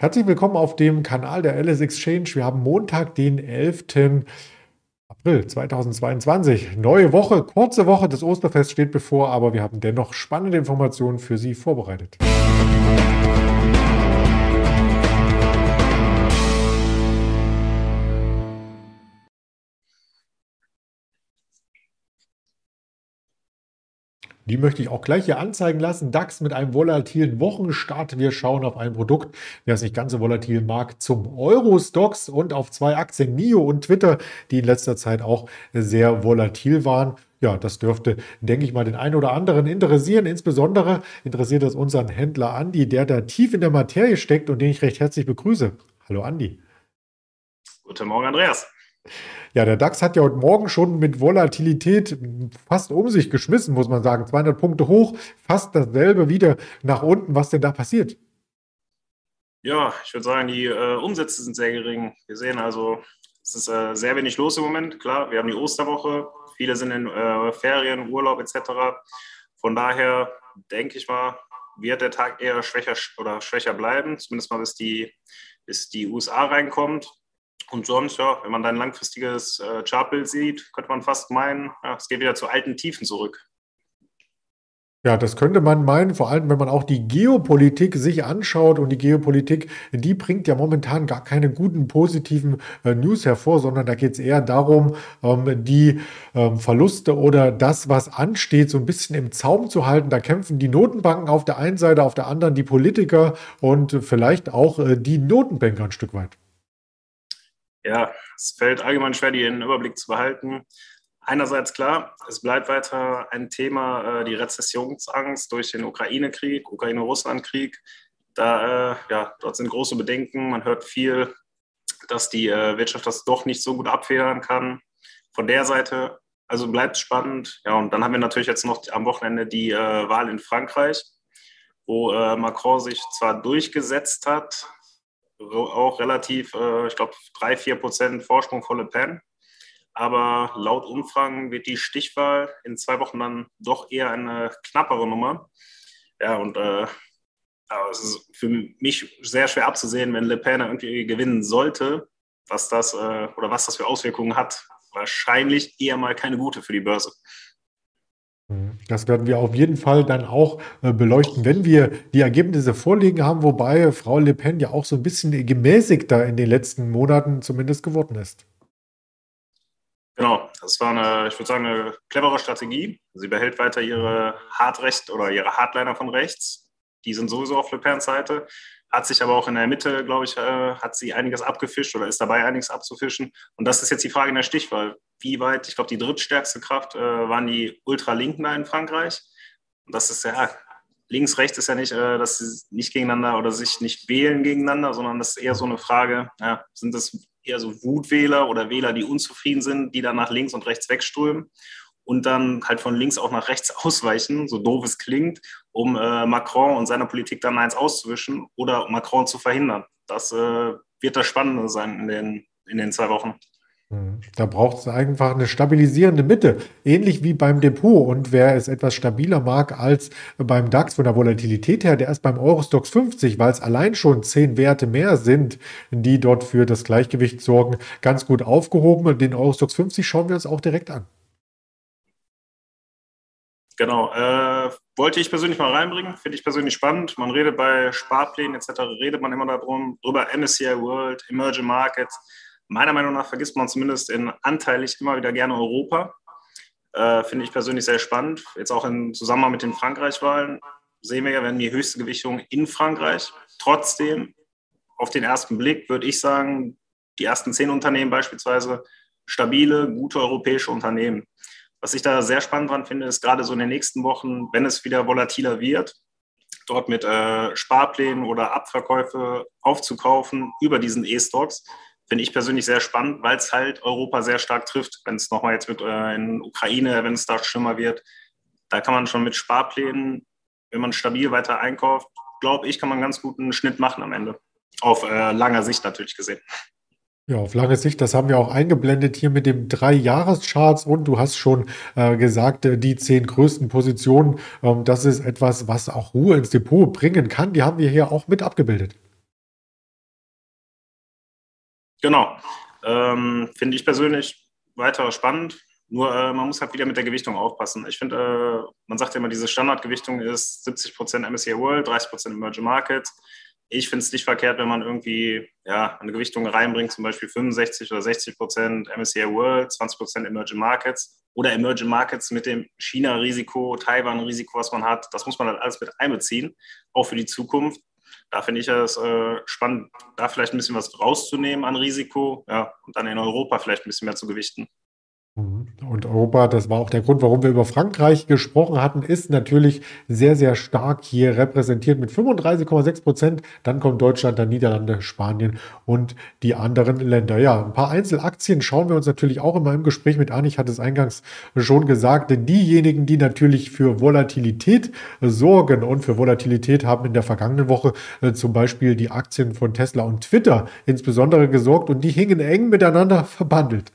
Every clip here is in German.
Herzlich willkommen auf dem Kanal der LS Exchange. Wir haben Montag, den 11. April 2022. Neue Woche, kurze Woche. Das Osterfest steht bevor, aber wir haben dennoch spannende Informationen für Sie vorbereitet. Die möchte ich auch gleich hier anzeigen lassen. DAX mit einem volatilen Wochenstart. Wir schauen auf ein Produkt, wer es nicht ganz so volatil mag, zum Euro-Stocks und auf zwei Aktien, NIO und Twitter, die in letzter Zeit auch sehr volatil waren. Ja, das dürfte, denke ich mal, den einen oder anderen interessieren. Insbesondere interessiert es unseren Händler Andi, der da tief in der Materie steckt und den ich recht herzlich begrüße. Hallo Andi. Guten Morgen, Andreas. Ja, der DAX hat ja heute Morgen schon mit Volatilität fast um sich geschmissen, muss man sagen. 200 Punkte hoch, fast dasselbe wieder nach unten. Was denn da passiert? Ja, ich würde sagen, die äh, Umsätze sind sehr gering. Wir sehen also, es ist äh, sehr wenig los im Moment. Klar, wir haben die Osterwoche, viele sind in äh, Ferien, Urlaub etc. Von daher denke ich mal, wird der Tag eher schwächer oder schwächer bleiben, zumindest mal bis die, bis die USA reinkommt. Und sonst, ja, wenn man dann ein langfristiges äh, Chartbild sieht, könnte man fast meinen, ja, es geht wieder zu alten Tiefen zurück. Ja, das könnte man meinen, vor allem wenn man auch die Geopolitik sich anschaut und die Geopolitik, die bringt ja momentan gar keine guten positiven äh, News hervor, sondern da geht es eher darum, ähm, die ähm, Verluste oder das, was ansteht, so ein bisschen im Zaum zu halten. Da kämpfen die Notenbanken auf der einen Seite, auf der anderen die Politiker und vielleicht auch äh, die Notenbanker ein Stück weit ja, es fällt allgemein schwer, den Überblick zu behalten. Einerseits klar, es bleibt weiter ein Thema, äh, die Rezessionsangst durch den Ukraine-Krieg, Ukraine-Russland-Krieg. Da, äh, ja, dort sind große Bedenken. Man hört viel, dass die äh, Wirtschaft das doch nicht so gut abfedern kann. Von der Seite, also bleibt spannend. Ja, und dann haben wir natürlich jetzt noch am Wochenende die Wahl in Frankreich, wo Macron sich zwar durchgesetzt hat, auch relativ, äh, ich glaube, drei, vier Prozent Vorsprung vor Le Pen. Aber laut Umfragen wird die Stichwahl in zwei Wochen dann doch eher eine knappere Nummer. Ja, und äh, es ist für mich sehr schwer abzusehen, wenn Le Pen irgendwie gewinnen sollte, was das äh, oder was das für Auswirkungen hat. Wahrscheinlich eher mal keine gute für die Börse. Das werden wir auf jeden Fall dann auch äh, beleuchten, wenn wir die Ergebnisse vorliegen haben, wobei Frau Le Pen ja auch so ein bisschen gemäßigter in den letzten Monaten zumindest geworden ist. Genau, das war eine, ich würde sagen, eine clevere Strategie. Sie behält weiter ihre Hardrecht oder ihre Hardliner von rechts. Die sind sowieso auf Le Pens Seite hat sich aber auch in der Mitte, glaube ich, äh, hat sie einiges abgefischt oder ist dabei, einiges abzufischen. Und das ist jetzt die Frage in der Stichwahl. Wie weit, ich glaube, die drittstärkste Kraft äh, waren die Ultralinken da in Frankreich. Und das ist ja, links, rechts ist ja nicht, äh, dass sie nicht gegeneinander oder sich nicht wählen gegeneinander, sondern das ist eher so eine Frage, ja, sind das eher so Wutwähler oder Wähler, die unzufrieden sind, die dann nach links und rechts wegströmen und dann halt von links auch nach rechts ausweichen, so doof es klingt, um äh, Macron und seiner Politik dann eins auszuwischen oder Macron zu verhindern. Das äh, wird das Spannende sein in den, in den zwei Wochen. Mhm. Da braucht es einfach eine stabilisierende Mitte, ähnlich wie beim Depot. Und wer es etwas stabiler mag als beim DAX von der Volatilität her, der ist beim Eurostox 50, weil es allein schon zehn Werte mehr sind, die dort für das Gleichgewicht sorgen, ganz gut aufgehoben. Den Eurostox 50 schauen wir uns auch direkt an. Genau. Äh, wollte ich persönlich mal reinbringen, finde ich persönlich spannend. Man redet bei Sparplänen etc., redet man immer darum, drüber MSCI World, Emerging Markets. Meiner Meinung nach vergisst man zumindest in anteilig immer wieder gerne Europa. Äh, finde ich persönlich sehr spannend. Jetzt auch im Zusammenhang mit den Frankreich-Wahlen sehen wir ja, haben die höchste Gewichtung in Frankreich. Trotzdem, auf den ersten Blick würde ich sagen, die ersten zehn Unternehmen beispielsweise stabile, gute europäische Unternehmen. Was ich da sehr spannend dran finde, ist gerade so in den nächsten Wochen, wenn es wieder volatiler wird, dort mit äh, Sparplänen oder Abverkäufe aufzukaufen über diesen E-Stocks, finde ich persönlich sehr spannend, weil es halt Europa sehr stark trifft. Wenn es nochmal jetzt mit äh, in Ukraine, wenn es da schlimmer wird, da kann man schon mit Sparplänen, wenn man stabil weiter einkauft, glaube ich, kann man ganz guten Schnitt machen am Ende. Auf äh, langer Sicht natürlich gesehen. Ja, auf lange Sicht, das haben wir auch eingeblendet hier mit dem Drei-Jahres-Charts und du hast schon äh, gesagt, äh, die zehn größten Positionen, ähm, das ist etwas, was auch Ruhe ins Depot bringen kann. Die haben wir hier auch mit abgebildet. Genau. Ähm, Finde ich persönlich weiter spannend. Nur äh, man muss halt wieder mit der Gewichtung aufpassen. Ich finde, äh, man sagt ja immer, diese Standardgewichtung ist 70% MSCI World, 30% Emerging Markets. Ich finde es nicht verkehrt, wenn man irgendwie ja, eine Gewichtung reinbringt, zum Beispiel 65 oder 60% MSCI World, 20% Emerging Markets oder Emerging Markets mit dem China-Risiko, Taiwan-Risiko, was man hat. Das muss man halt alles mit einbeziehen, auch für die Zukunft. Da finde ich es äh, spannend, da vielleicht ein bisschen was rauszunehmen an Risiko ja, und dann in Europa vielleicht ein bisschen mehr zu gewichten. Und Europa, das war auch der Grund, warum wir über Frankreich gesprochen hatten, ist natürlich sehr, sehr stark hier repräsentiert mit 35,6 Prozent. Dann kommt Deutschland, dann Niederlande, Spanien und die anderen Länder. Ja, ein paar Einzelaktien schauen wir uns natürlich auch immer im Gespräch mit an. Ich hatte es eingangs schon gesagt, denn diejenigen, die natürlich für Volatilität sorgen und für Volatilität haben in der vergangenen Woche äh, zum Beispiel die Aktien von Tesla und Twitter insbesondere gesorgt und die hingen eng miteinander verbandelt.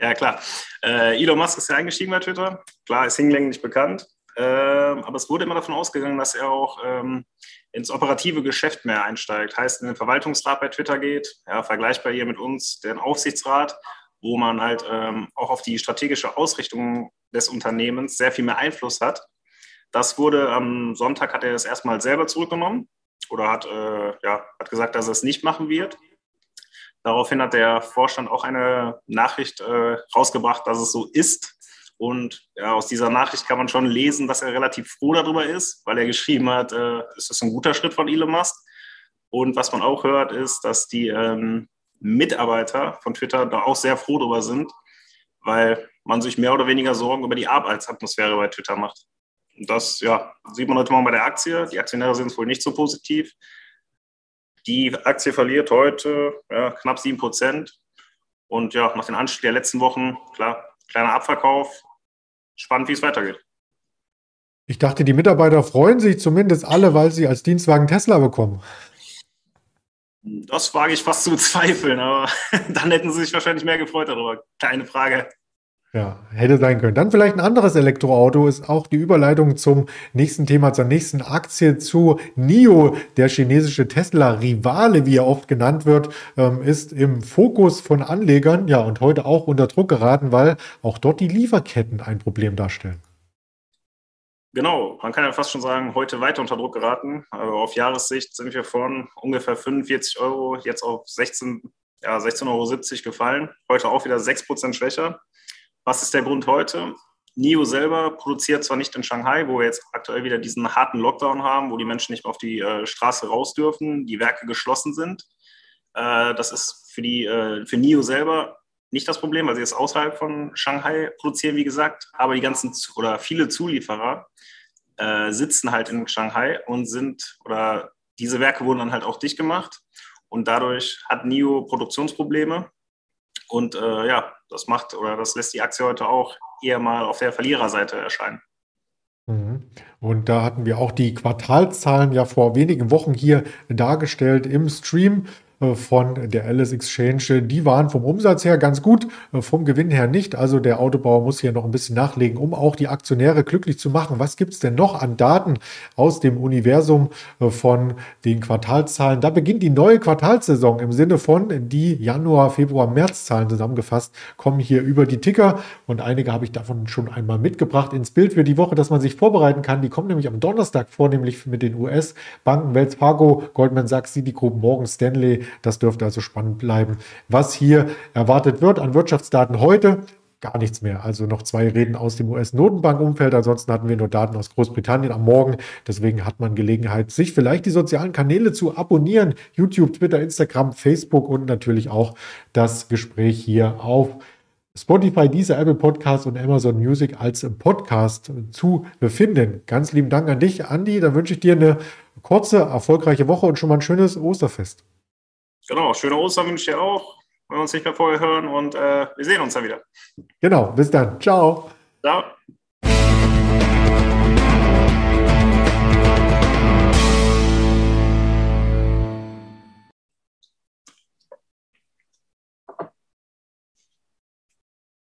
Ja, klar. Äh, Elon Musk ist ja eingestiegen bei Twitter. Klar, ist hinlänglich bekannt. Äh, aber es wurde immer davon ausgegangen, dass er auch ähm, ins operative Geschäft mehr einsteigt. Heißt, in den Verwaltungsrat bei Twitter geht, ja, vergleichbar hier mit uns, den Aufsichtsrat, wo man halt ähm, auch auf die strategische Ausrichtung des Unternehmens sehr viel mehr Einfluss hat. Das wurde am Sonntag, hat er das erstmal selber zurückgenommen oder hat, äh, ja, hat gesagt, dass er es nicht machen wird. Daraufhin hat der Vorstand auch eine Nachricht äh, rausgebracht, dass es so ist. Und ja, aus dieser Nachricht kann man schon lesen, dass er relativ froh darüber ist, weil er geschrieben hat, äh, es ist ein guter Schritt von Elon Musk. Und was man auch hört, ist, dass die ähm, Mitarbeiter von Twitter da auch sehr froh darüber sind, weil man sich mehr oder weniger Sorgen über die Arbeitsatmosphäre bei Twitter macht. Und das ja, sieht man heute Morgen bei der Aktie. Die Aktionäre sind es wohl nicht so positiv. Die Aktie verliert heute ja, knapp 7 Prozent. Und ja, nach den Anstieg der letzten Wochen, klar, kleiner Abverkauf. Spannend, wie es weitergeht. Ich dachte, die Mitarbeiter freuen sich zumindest alle, weil sie als Dienstwagen Tesla bekommen. Das wage ich fast zu bezweifeln, aber dann hätten sie sich wahrscheinlich mehr gefreut darüber. Keine Frage. Ja, hätte sein können. Dann vielleicht ein anderes Elektroauto ist auch die Überleitung zum nächsten Thema, zur nächsten Aktie zu NIO. Der chinesische Tesla-Rivale, wie er oft genannt wird, ähm, ist im Fokus von Anlegern. Ja, und heute auch unter Druck geraten, weil auch dort die Lieferketten ein Problem darstellen. Genau, man kann ja fast schon sagen, heute weiter unter Druck geraten. Also auf Jahressicht sind wir von ungefähr 45 Euro jetzt auf 16, ja, 16,70 Euro gefallen. Heute auch wieder 6% schwächer. Was ist der Grund heute? NIO selber produziert zwar nicht in Shanghai, wo wir jetzt aktuell wieder diesen harten Lockdown haben, wo die Menschen nicht mehr auf die äh, Straße raus dürfen, die Werke geschlossen sind. Äh, das ist für, die, äh, für NIO selber nicht das Problem, weil sie es außerhalb von Shanghai produzieren, wie gesagt. Aber die ganzen oder viele Zulieferer äh, sitzen halt in Shanghai und sind oder diese Werke wurden dann halt auch dicht gemacht. Und dadurch hat NIO Produktionsprobleme und äh, ja, das macht oder das lässt die Aktie heute auch eher mal auf der Verliererseite erscheinen. Mhm. Und da hatten wir auch die Quartalzahlen ja vor wenigen Wochen hier dargestellt im Stream. Äh, von der Alice Exchange, die waren vom Umsatz her ganz gut, äh, vom Gewinn her nicht. Also der Autobauer muss hier noch ein bisschen nachlegen, um auch die Aktionäre glücklich zu machen. Was gibt es denn noch an Daten aus dem Universum äh, von den Quartalzahlen? Da beginnt die neue Quartalsaison im Sinne von die Januar, Februar, März-Zahlen zusammengefasst, kommen hier über die Ticker und einige habe ich davon schon einmal mitgebracht ins Bild für die Woche, dass man sich vorbereiten kann. Die kommen nämlich am Donnerstag vornehmlich mit den US-Banken, Wells Fargo, Goldman Sachs, Citigroup, Morgan Stanley, das dürfte also spannend bleiben. Was hier erwartet wird an Wirtschaftsdaten heute, gar nichts mehr. Also noch zwei Reden aus dem US-Notenbankumfeld. Ansonsten hatten wir nur Daten aus Großbritannien am Morgen. Deswegen hat man Gelegenheit, sich vielleicht die sozialen Kanäle zu abonnieren. YouTube, Twitter, Instagram, Facebook und natürlich auch das Gespräch hier auf Spotify, dieser Apple Podcast und Amazon Music als Podcast zu befinden. Ganz lieben Dank an dich, Andi. Dann wünsche ich dir eine kurze, erfolgreiche Woche und schon mal ein schönes Osterfest. Genau, schöne Ostern wünsche ich dir auch, wenn wir uns nicht mehr vorher hören und äh, wir sehen uns dann wieder. Genau, bis dann. Ciao. Ciao.